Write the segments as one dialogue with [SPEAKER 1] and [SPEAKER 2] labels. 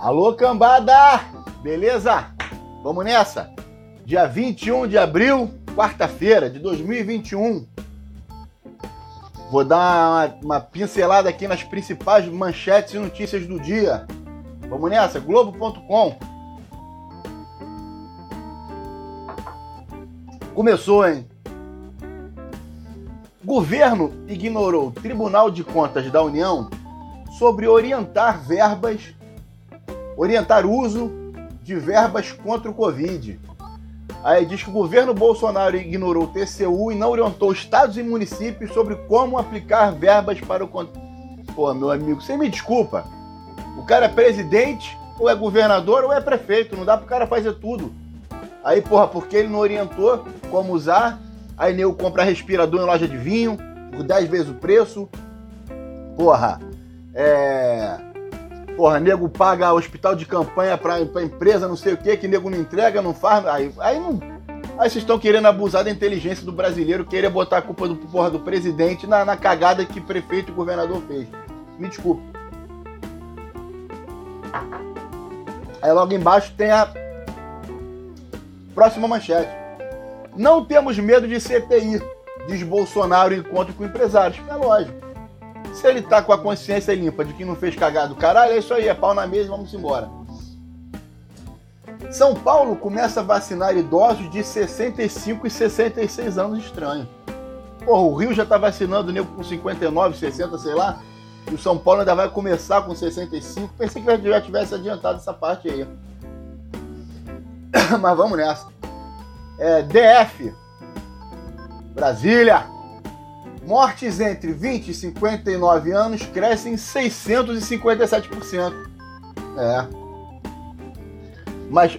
[SPEAKER 1] Alô, cambada! Beleza? Vamos nessa? Dia 21 de abril, quarta-feira de 2021. Vou dar uma, uma, pincelada aqui nas principais manchetes e notícias do dia. Vamos nessa? Globo.com. Começou, hein? Governo ignorou Tribunal de Contas da União sobre orientar verbas orientar uso de verbas contra o Covid. Aí diz que o governo Bolsonaro ignorou o TCU e não orientou estados e municípios sobre como aplicar verbas para o. Pô, meu amigo, você me desculpa. O cara é presidente, ou é governador, ou é prefeito. Não dá pro cara fazer tudo. Aí, porra, porque ele não orientou como usar, aí nego compra respirador em loja de vinho por 10 vezes o preço. Porra, é Porra, nego paga hospital de campanha pra, pra empresa, não sei o que, que nego não entrega, não faz. Aí, aí não. Aí vocês estão querendo abusar da inteligência do brasileiro, querer botar a culpa do porra do presidente na, na cagada que prefeito e governador fez. Me desculpe. Aí logo embaixo tem a próxima manchete. Não temos medo de CPI, diz Bolsonaro encontro com empresários. É lógico. Se ele tá com a consciência limpa de que não fez cagado, caralho, é isso aí, é pau na mesa, vamos embora. São Paulo começa a vacinar idosos de 65 e 66 anos estranho. Porra, o Rio já tá vacinando nego com 59, 60, sei lá. E o São Paulo ainda vai começar com 65. Pensei que já tivesse adiantado essa parte aí. Mas vamos nessa. É, DF. Brasília. Mortes entre 20 e 59 anos crescem 657%. É. Mas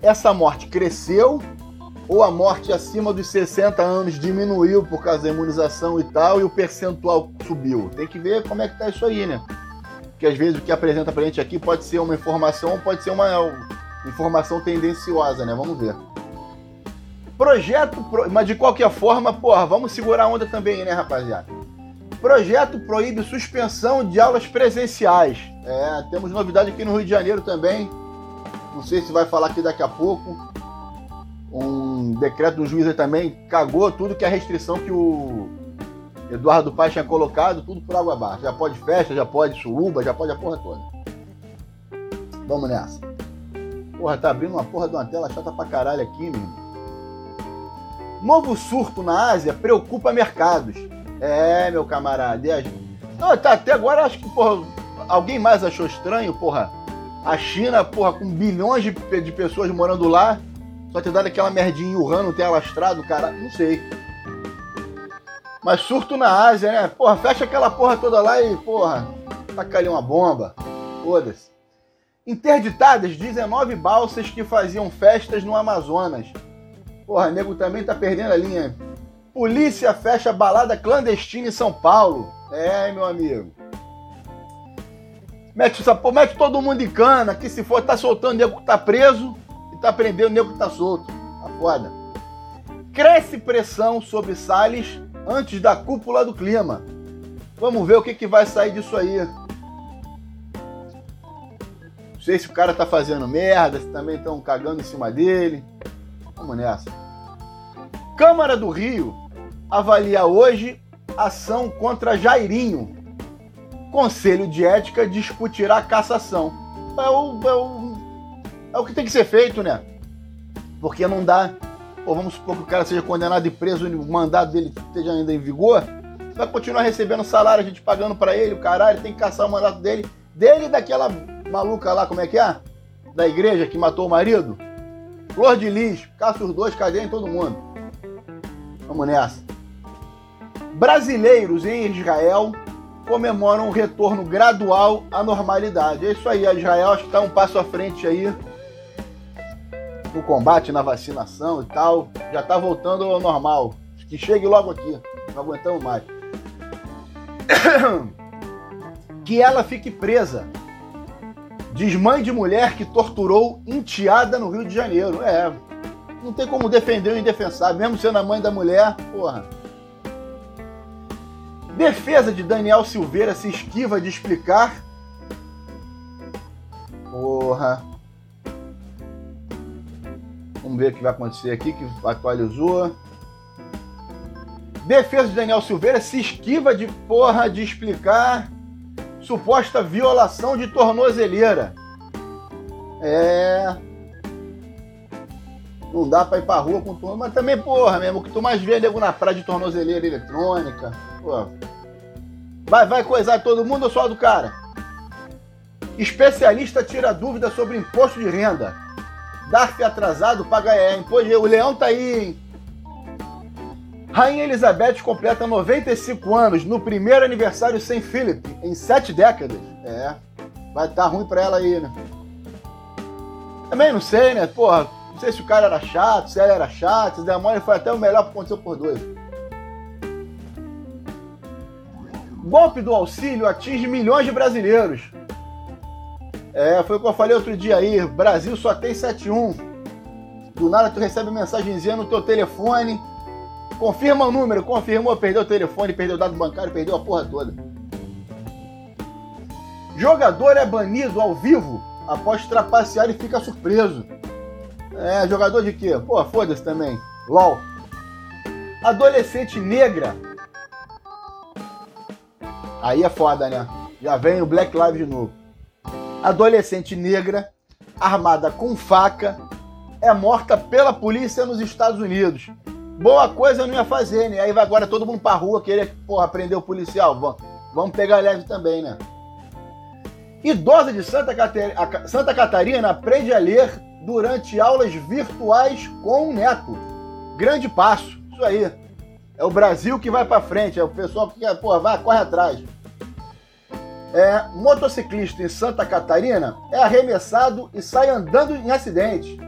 [SPEAKER 1] essa morte cresceu ou a morte acima dos 60 anos diminuiu por causa da imunização e tal e o percentual subiu? Tem que ver como é que tá isso aí, né? Porque às vezes o que apresenta pra gente aqui pode ser uma informação ou pode ser uma informação tendenciosa, né? Vamos ver. Projeto, mas de qualquer forma, porra, vamos segurar a onda também, né, rapaziada? Projeto proíbe suspensão de aulas presenciais. É, temos novidade aqui no Rio de Janeiro também. Não sei se vai falar aqui daqui a pouco. Um decreto do juiz aí também cagou tudo que é restrição que o Eduardo Paes tinha colocado, tudo por água abaixo. Já pode festa, já pode suruba, já pode a porra toda. Vamos nessa. Porra, tá abrindo uma porra de uma tela chata pra caralho aqui, meu Novo surto na Ásia preocupa mercados. É, meu camarada. Não, tá, até agora acho que, porra, alguém mais achou estranho, porra. A China, porra, com bilhões de, de pessoas morando lá, só ter dado aquela merdinha em Wuhan, não ter alastrado, cara, não sei. Mas surto na Ásia, né? Porra, fecha aquela porra toda lá e, porra, taca ali uma bomba. Foda-se. Interditadas 19 balsas que faziam festas no Amazonas. Porra, nego também tá perdendo a linha. Polícia fecha balada clandestina em São Paulo. É, meu amigo. Mete, mete todo mundo em cana, que se for, tá soltando nego que tá preso e tá prendendo nego que tá solto. Tá foda. Cresce pressão sobre Salles antes da cúpula do clima. Vamos ver o que, que vai sair disso aí. Não sei se o cara tá fazendo merda, se também estão cagando em cima dele. Vamos nessa. Câmara do Rio avalia hoje ação contra Jairinho. Conselho de Ética discutirá cassação. É o, é o, é o que tem que ser feito, né? Porque não dá. Ou vamos supor que o cara seja condenado e preso e o mandado dele esteja ainda em vigor. Vai continuar recebendo salário, a gente pagando para ele, o caralho, tem que caçar o mandato dele. Dele e daquela maluca lá, como é que é? Da igreja que matou o marido. Flor de Lis, caça os dois, cadeia em todo mundo. Vamos nessa. Brasileiros em Israel comemoram um retorno gradual à normalidade. É isso aí, a Israel acho que está um passo à frente aí no combate, na vacinação e tal. Já está voltando ao normal. Que chegue logo aqui. Não aguentamos mais. Que ela fique presa Diz mãe de mulher que torturou enteada no Rio de Janeiro. É, não tem como defender o indefensável, mesmo sendo a mãe da mulher, porra. Defesa de Daniel Silveira se esquiva de explicar porra. Vamos ver o que vai acontecer aqui, que atualizou. Defesa de Daniel Silveira se esquiva de porra de explicar suposta violação de tornozeleira. É. Não dá pra ir pra rua com tornozeleira. Mas também, porra, mesmo, que tu mais vê nego na praia de tornozeleira eletrônica. Pô. Vai, vai coisar todo mundo ou só do cara? Especialista tira dúvida sobre imposto de renda. DARF atrasado paga é, imposto. O leão tá aí, hein? Rainha Elizabeth completa 95 anos no primeiro aniversário sem Philip, em sete décadas. É, vai estar tá ruim pra ela aí, né? Também não sei, né? Porra, não sei se o cara era chato, se ela era chata, se demônio foi até o melhor que aconteceu por dois. Golpe do auxílio atinge milhões de brasileiros. É, foi o que eu falei outro dia aí. Brasil só tem 71. Do nada tu recebe mensagenzinha no teu telefone Confirma o número, confirmou, perdeu o telefone, perdeu o dado bancário, perdeu a porra toda. Jogador é banido ao vivo após trapacear e fica surpreso. É, jogador de quê? Pô, foda-se também. LOL. Adolescente negra. Aí é foda, né? Já vem o Black Lives de novo. Adolescente negra, armada com faca, é morta pela polícia nos Estados Unidos boa coisa eu não ia fazer, né? Aí vai agora todo mundo pra rua querer, porra, prender o policial. Vamos, vamos pegar leve também, né? Idosa de Santa, Catarina, Santa Catarina aprende a ler durante aulas virtuais com o neto. Grande passo, isso aí. É o Brasil que vai para frente, é o pessoal que porra, vai, corre atrás. É, motociclista em Santa Catarina é arremessado e sai andando em acidente.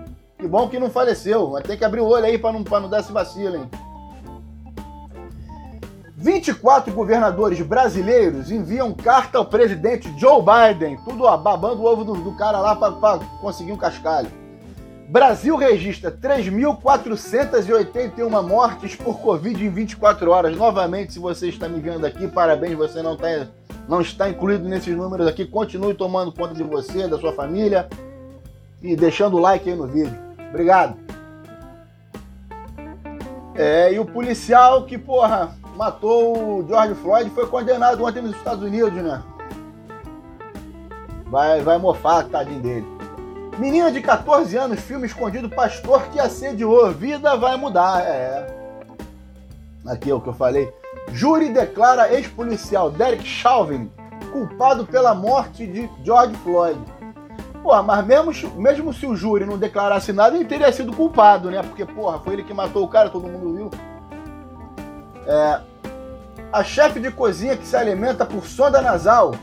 [SPEAKER 1] Que bom que não faleceu, mas tem que abrir o olho aí para não, não dar esse vacilo, hein? 24 governadores brasileiros enviam carta ao presidente Joe Biden, tudo ó, babando o ovo do, do cara lá para conseguir um cascalho. Brasil registra 3.481 mortes por Covid em 24 horas. Novamente, se você está me vendo aqui, parabéns, você não, tá, não está incluído nesses números aqui. Continue tomando conta de você, da sua família e deixando o like aí no vídeo. Obrigado. É, e o policial que, porra, matou o George Floyd foi condenado ontem nos Estados Unidos, né? Vai, vai mofar, tadinho dele. Menina de 14 anos, filme escondido, pastor que assediou. Vida vai mudar. É. Aqui é o que eu falei. Júri declara ex-policial Derek Chauvin culpado pela morte de George Floyd. Porra, mas mesmo, mesmo se o júri não declarasse nada, ele teria sido culpado, né? Porque, porra, foi ele que matou o cara, todo mundo viu. É, a chefe de cozinha que se alimenta por sonda nasal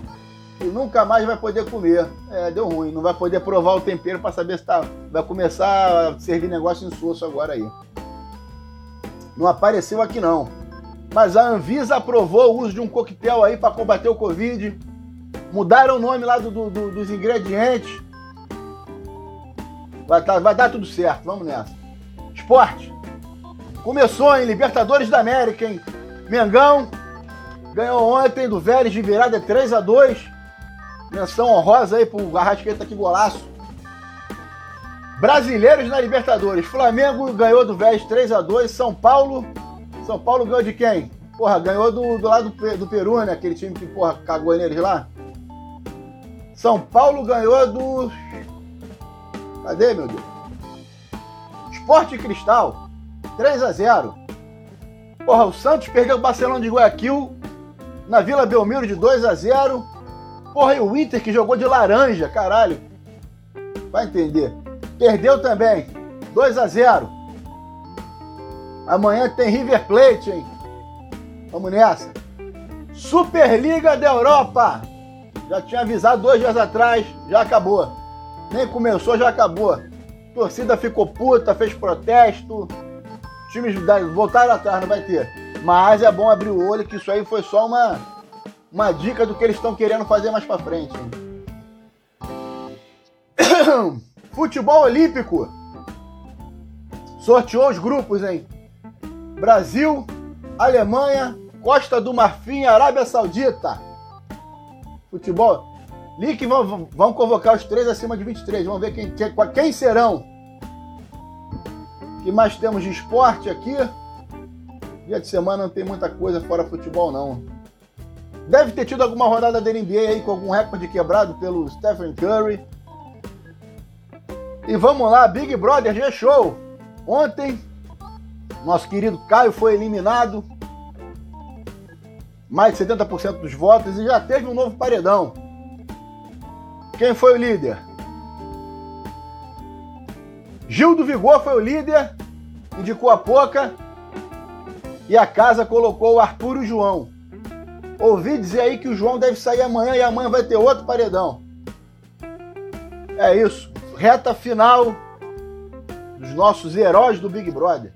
[SPEAKER 1] e nunca mais vai poder comer. É, deu ruim, não vai poder provar o tempero para saber se tá. Vai começar a servir negócio insosso agora aí. Não apareceu aqui não. Mas a Anvisa aprovou o uso de um coquetel aí para combater o Covid. Mudaram o nome lá do, do, dos ingredientes. Vai, tá, vai dar tudo certo, vamos nessa. Esporte. Começou em Libertadores da América, hein? Mengão ganhou ontem do Vélez de virada 3 a 2 Menção honrosa aí pro Arrasqueta que golaço. Brasileiros na Libertadores. Flamengo ganhou do Vélez 3 a 2 São Paulo. São Paulo ganhou de quem? Porra, ganhou do, do lado do, do Peru, né? Aquele time que, porra, cagou neles lá. São Paulo ganhou do Cadê, meu Deus? Esporte Cristal, 3 a 0 Porra, o Santos perdeu o Barcelona de Guayaquil na Vila Belmiro de 2 a 0 Porra, e o Inter que jogou de laranja, caralho. Vai entender. Perdeu também, 2 a 0 Amanhã tem River Plate, hein? Vamos nessa. Superliga da Europa. Já tinha avisado dois dias atrás, já acabou. Nem começou, já acabou. A torcida ficou puta, fez protesto. Times voltaram atrás, não vai ter. Mas é bom abrir o olho que isso aí foi só uma, uma dica do que eles estão querendo fazer mais pra frente. Futebol Olímpico. Sorteou os grupos, hein? Brasil, Alemanha, Costa do Marfim, Arábia Saudita. Futebol. Lick vão, vão convocar os três acima de 23. Vamos ver quem, quem, quem serão. Que mais temos de esporte aqui? Dia de semana não tem muita coisa fora futebol, não. Deve ter tido alguma rodada da NBA aí com algum recorde quebrado pelo Stephen Curry. E vamos lá, Big Brother G-Show. Ontem, nosso querido Caio foi eliminado. Mais de 70% dos votos e já teve um novo paredão. Quem foi o líder? Gil do Vigor foi o líder, indicou a pouca. E a casa colocou o Arthur e o João. Ouvi dizer aí que o João deve sair amanhã e amanhã vai ter outro paredão. É isso reta final dos nossos heróis do Big Brother.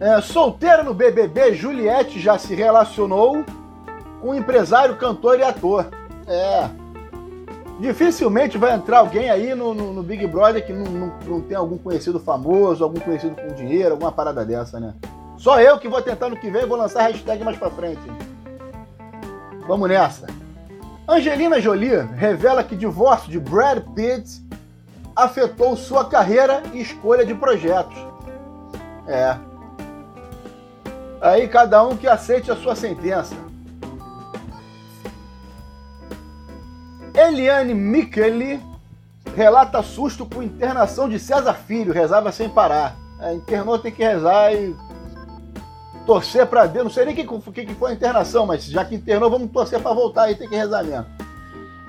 [SPEAKER 1] É, solteira no BBB, Juliette já se relacionou com empresário, cantor e ator. É. Dificilmente vai entrar alguém aí no, no, no Big Brother que não, não, não, tem algum conhecido famoso, algum conhecido com dinheiro, alguma parada dessa, né? Só eu que vou tentar no que vem vou lançar a hashtag mais pra frente. Vamos nessa. Angelina Jolie revela que divórcio de Brad Pitt afetou sua carreira e escolha de projetos. É. Aí cada um que aceite a sua sentença. Eliane Micheli relata susto com internação de César Filho, rezava sem parar. É, internou tem que rezar e torcer para Deus. Não sei nem o que, que, foi a internação, mas já que internou, vamos torcer para voltar aí, tem que rezar mesmo.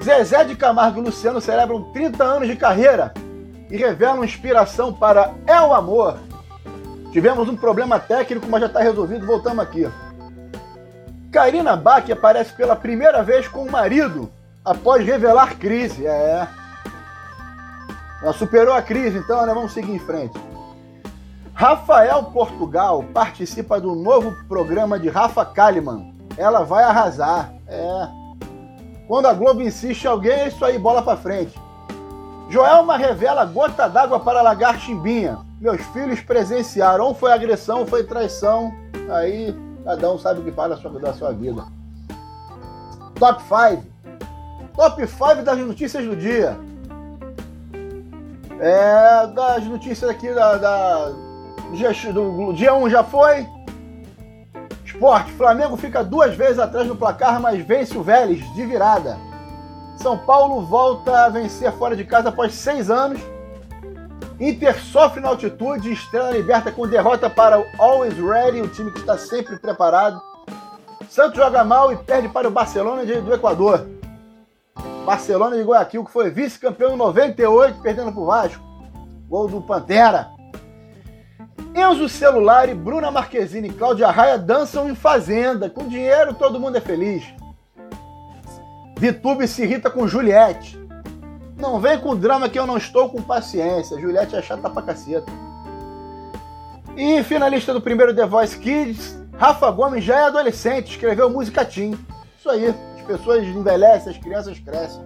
[SPEAKER 1] Zezé de Camargo e Luciano celebram 30 anos de carreira e revelam inspiração para É o Amor. Tivemos um problema técnico, mas já está resolvido, voltamos aqui. Karina Bach aparece pela primeira vez com o marido após revelar crise. É. Ela superou a crise, então né? vamos seguir em frente. Rafael Portugal participa do novo programa de Rafa Kalimann. Ela vai arrasar. É. Quando a Globo insiste alguém, é isso aí, bola para frente. Joelma revela gota d'água para lagar chimbinha. Meus filhos presenciaram. Ou foi agressão, ou foi traição. Aí cada um sabe o que faz sua, da sua vida. Top 5. Top 5 das notícias do dia. É, das notícias aqui da, da do dia 1 já foi. Esporte, Flamengo fica duas vezes atrás no placar, mas vence o Vélez de virada. São Paulo volta a vencer fora de casa após seis anos. Inter sofre na altitude estrela liberta com derrota para o Always Ready, o time que está sempre preparado. Santos joga mal e perde para o Barcelona do Equador. Barcelona de Guayaquil, que foi vice-campeão em 98, perdendo para o Vasco. Gol do Pantera. Enzo Celular e Bruna Marquezine e Cláudia Raia dançam em Fazenda. Com dinheiro todo mundo é feliz. Vitube se irrita com Juliette. Não vem com drama que eu não estou com paciência. Juliette é chata pra caceta. E finalista do primeiro The Voice Kids, Rafa Gomes já é adolescente, escreveu música Tim. Isso aí, pessoas envelhecem, as crianças crescem.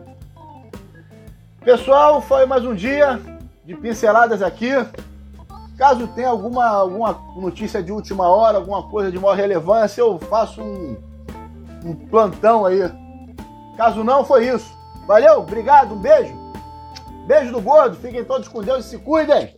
[SPEAKER 1] Pessoal, foi mais um dia de pinceladas aqui. Caso tenha alguma, alguma notícia de última hora, alguma coisa de maior relevância, eu faço um, um plantão aí. Caso não, foi isso. Valeu, obrigado, um beijo. Beijo do gordo, fiquem todos com Deus e se cuidem.